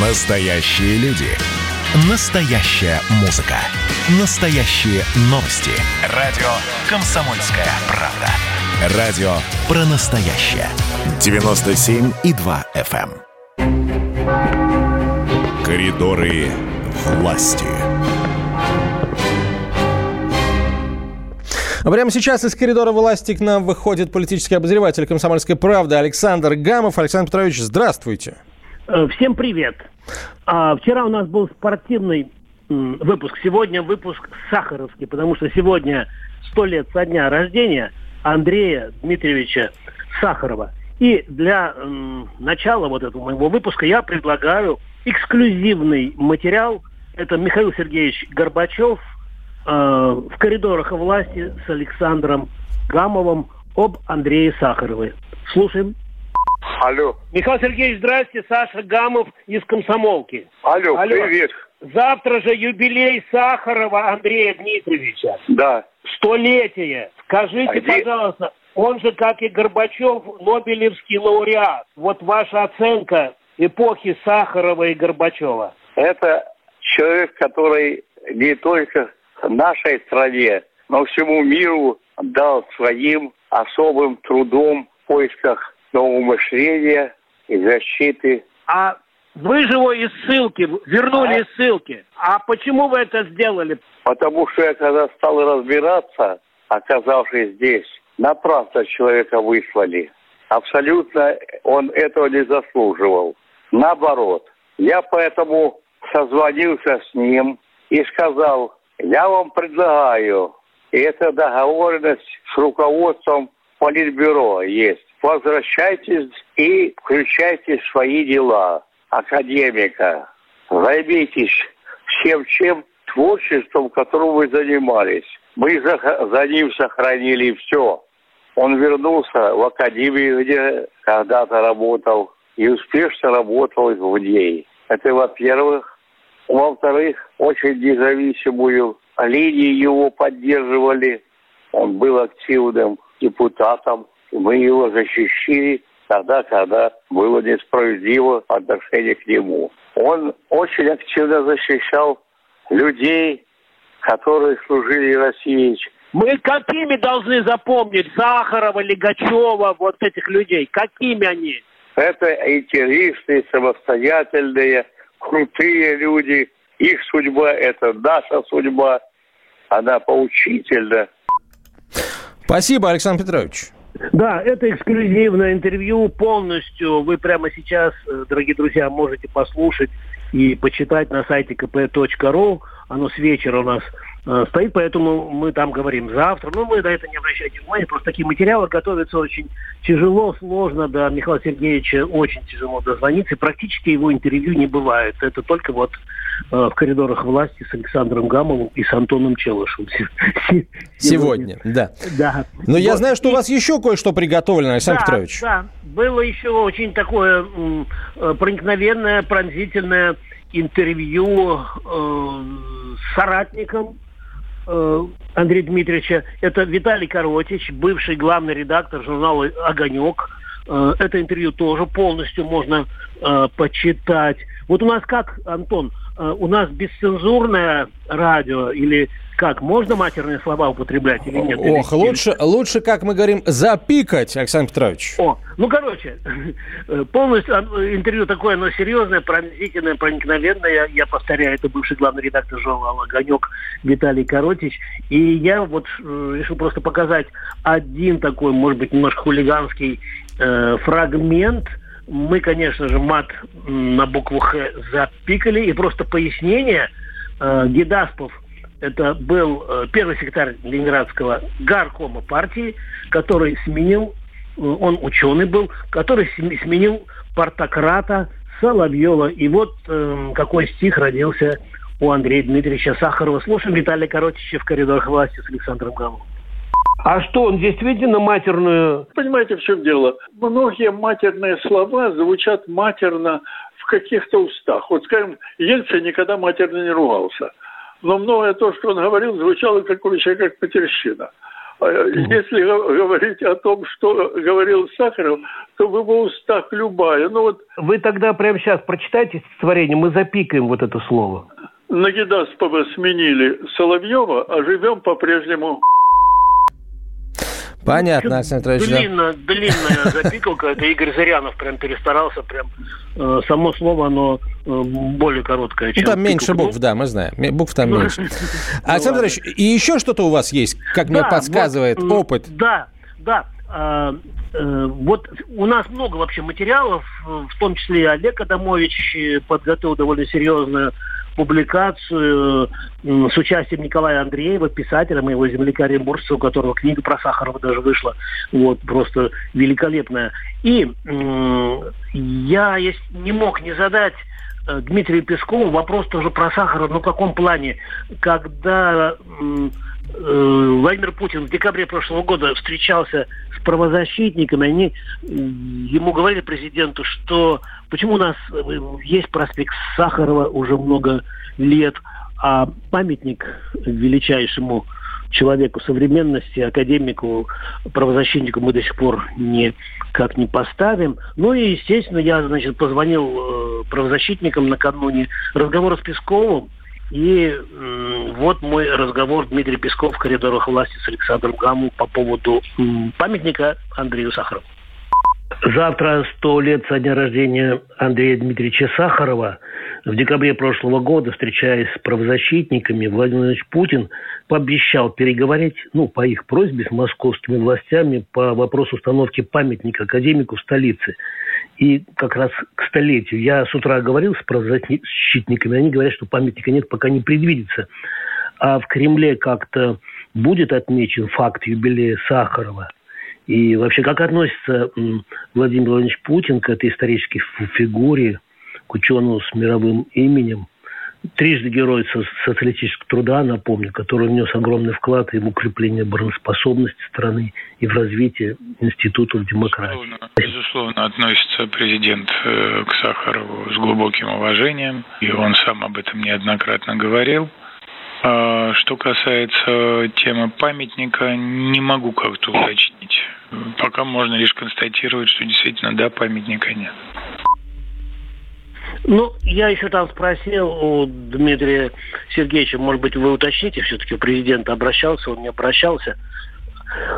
Настоящие люди. Настоящая музыка. Настоящие новости. Радио «Комсомольская правда». Радио про настоящее. 97,2 FM. эм. Коридоры власти. А Прямо сейчас из коридора власти к нам выходит политический обозреватель «Комсомольской правды» Александр Гамов. Александр Петрович, здравствуйте. Э, Всем привет. А, вчера у нас был спортивный выпуск, сегодня выпуск сахаровский, потому что сегодня сто лет со дня рождения Андрея Дмитриевича Сахарова. И для начала вот этого моего выпуска я предлагаю эксклюзивный материал. Это Михаил Сергеевич Горбачев э, в коридорах власти с Александром Гамовым об Андрее Сахарове. Слушаем. Алло. Михаил Сергеевич, здрасте. Саша Гамов из «Комсомолки». Алло, Алло. привет. Завтра же юбилей Сахарова Андрея Дмитриевича. Да. Столетие. Скажите, А где- пожалуйста, он же, как и Горбачев, Нобелевский лауреат. Вот ваша оценка эпохи Сахарова и Горбачева. Это человек, который не только нашей стране, но всему миру дал своим особым трудом в поисках нового мышления и защиты. А вы же его из ссылки, вернули А? из ссылки. А почему вы это сделали? Потому что я когда стал разбираться, оказавшись здесь, напрасно человека выслали. Абсолютно он этого не заслуживал. Наоборот, я поэтому созвонился с ним и сказал, я вам предлагаю, и это договоренность с руководством Политбюро есть. Возвращайтесь и включайте свои дела академика. Займитесь всем чем творчеством, которым вы занимались. Мы за, за ним сохранили все. Он вернулся в академию, где когда-то работал, и успешно работал в ней. Это во-первых. Во-вторых, очень независимую линию его поддерживали. Он был активным депутатом. Мы его защищали тогда, когда было несправедливо отношение к нему. Он очень активно защищал людей, которые служили России. Мы какими должны запомнить Сахарова, Легачева, вот этих людей? Какими они? Это интересные, самостоятельные, крутые люди. Их судьба – это наша судьба. Она поучительна. Спасибо, Александр Петрович. Да, это эксклюзивное интервью полностью. Вы прямо сейчас, э, дорогие друзья, можете послушать и почитать на сайте kp.ru. Оно с вечера у нас э, стоит, поэтому мы там говорим завтра. Но мы на это не обращайте внимания. Просто такие материалы готовятся очень тяжело, сложно. До Михаила Сергеевича очень тяжело дозвониться. И практически его интервью не бывает. Это только вот э, в коридорах власти с Александром Гамовым и с Антоном Челышевым. Сегодня, да. Да. Но я знаю, что у вас еще кое-что приготовлено, Александр да, Петрович. Да, было еще очень такое э, проникновенное, пронзительное интервью э, соратником э, Андрея Дмитриевича. Это Виталий Коротич, бывший главный редактор журнала «Огонек». Э, это интервью тоже полностью можно э, почитать. Вот у нас как, Антон, у нас бесцензурное радио или как? Можно матерные слова употреблять или нет? Или- Ох, лучше, лучше, как мы говорим, запикать, Александр Петрович. о, ну, короче, полностью э, интервью такое, оно серьезное, пронзительное, проникновенное. Я, я повторяю, это бывший главный редактор журнала «Огонек» Виталий Коротич. И я вот э, решил просто показать один такой, может быть, немножко хулиганский э, фрагмент. Мы, конечно же, мат на букву «Х» запикали. И просто пояснение. Э, Гедаспов это был э, первый секретарь Ленинградского горкома партии, который сменил э, он ученый был, который см- сменил партократа Соловьева. И вот э, какой стих родился у Андрея Дмитриевича Сахарова. Слушаем Виталия Коротича в коридорах власти с Александром Гамовым. А что, он действительно матерную... Понимаете, в чем дело? Многие матерные слова звучат матерно в каких-то устах. Вот, скажем, Ельцин никогда матерно не ругался. Но многое то, что он говорил, звучало как у человека как матерщина. Если говорить о том, что говорил Сахаров, то в его устах любая. Ну вот... Вы тогда прямо сейчас прочитайте стихотворение, мы запикаем вот это слово. Нагидаспова сменили Соловьева, а живем по-прежнему Понятно, Александр Петрович. Длинно, да. Длинная запикалка. Это Игорь Зырянов прям перестарался. Прям э, само слово, оно э, более короткое. Ну, там меньше букв, да, мы знаем. Букв там ну, меньше. Александр Петрович, и еще что-то у вас есть, как мне подсказывает опыт? Да, да. А, э, вот у нас много вообще материалов, в том числе и Олег Адамович подготовил довольно серьезную публикацию с участием Николая Андреева, писателя, моего земляка Оренбуржца, у которого книга про Сахарова даже вышла. Вот, просто великолепная. И я не мог не задать Дмитрию Пескову вопрос тоже про Сахарова, ну в каком плане, когда Э, Владимир Путин в декабре прошлого года встречался с правозащитниками, они ему говорили президенту, что почему у нас э, есть проспект Сахарова уже много лет, а памятник величайшему человеку современности, академику, правозащитнику мы до сих пор не как не поставим. Ну и, естественно, я, значит, позвонил э, правозащитникам накануне разговора с Песковым, и вот мой разговор Дмитрий Песков в коридорах власти с Александром Гаму по поводу памятника Андрею Сахарову. Завтра сто лет со дня рождения Андрея Дмитриевича Сахарова. В декабре прошлого года, встречаясь с правозащитниками, Владимир Владимирович Путин пообещал переговорить, ну, по их просьбе, с московскими властями по вопросу установки памятника академику в столице. И как раз к столетию. Я с утра говорил с правозащитниками, они говорят, что памятника нет, пока не предвидится. А в Кремле как-то будет отмечен факт юбилея Сахарова. И вообще, как относится Владимир Владимирович Путин к этой исторической фигуре, к ученому с мировым именем – трижды герой социалистического труда, напомню, который внес огромный вклад и в укрепление обороноспособности страны и в развитие институтов демократии. Безусловно, безусловно относится президент э, к Сахарову с глубоким уважением, и он сам об этом неоднократно говорил. А что касается темы памятника, не могу как-то уточнить. Пока можно лишь констатировать, что действительно, да, памятника нет. Ну, я еще там спросил у Дмитрия Сергеевича, может быть, вы уточните, все-таки президент обращался, он не обращался.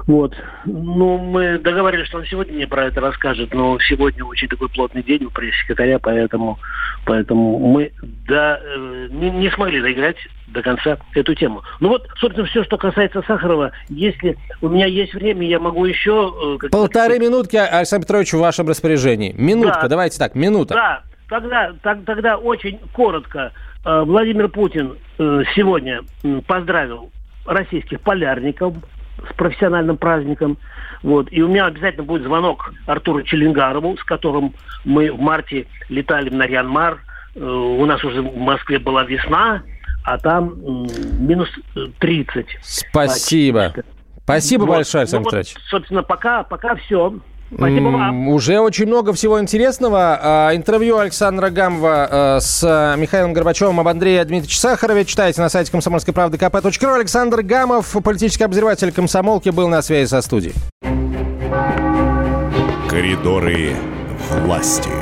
Вот. Ну, мы договорились, что он сегодня мне про это расскажет, но сегодня очень такой плотный день у пресс-секретаря, поэтому, поэтому мы да, э, не, не смогли доиграть до конца эту тему. Ну вот, собственно, все, что касается Сахарова, если у меня есть время, я могу еще... Э, Полторы минутки, Александр Петрович, в вашем распоряжении. Минутка, да. давайте так, минута. Да, Тогда, так, тогда очень коротко. Э, Владимир Путин э, сегодня поздравил российских полярников с профессиональным праздником. Вот. И у меня обязательно будет звонок Артуру Челенгарову, с которым мы в марте летали на Рианмар. Э, у нас уже в Москве была весна, а там минус 30. Спасибо. Спасибо вот. большое, Александр ну, вот, Собственно, пока, пока все. Спасибо вам. Уже очень много всего интересного. А, интервью Александра Гамова а, с Михаилом Горбачевым об Андрее Дмитриевиче Сахарове читайте на сайте комсомольской правды kp.ру. Александр Гамов, политический обозреватель комсомолки, был на связи со студией. Коридоры власти.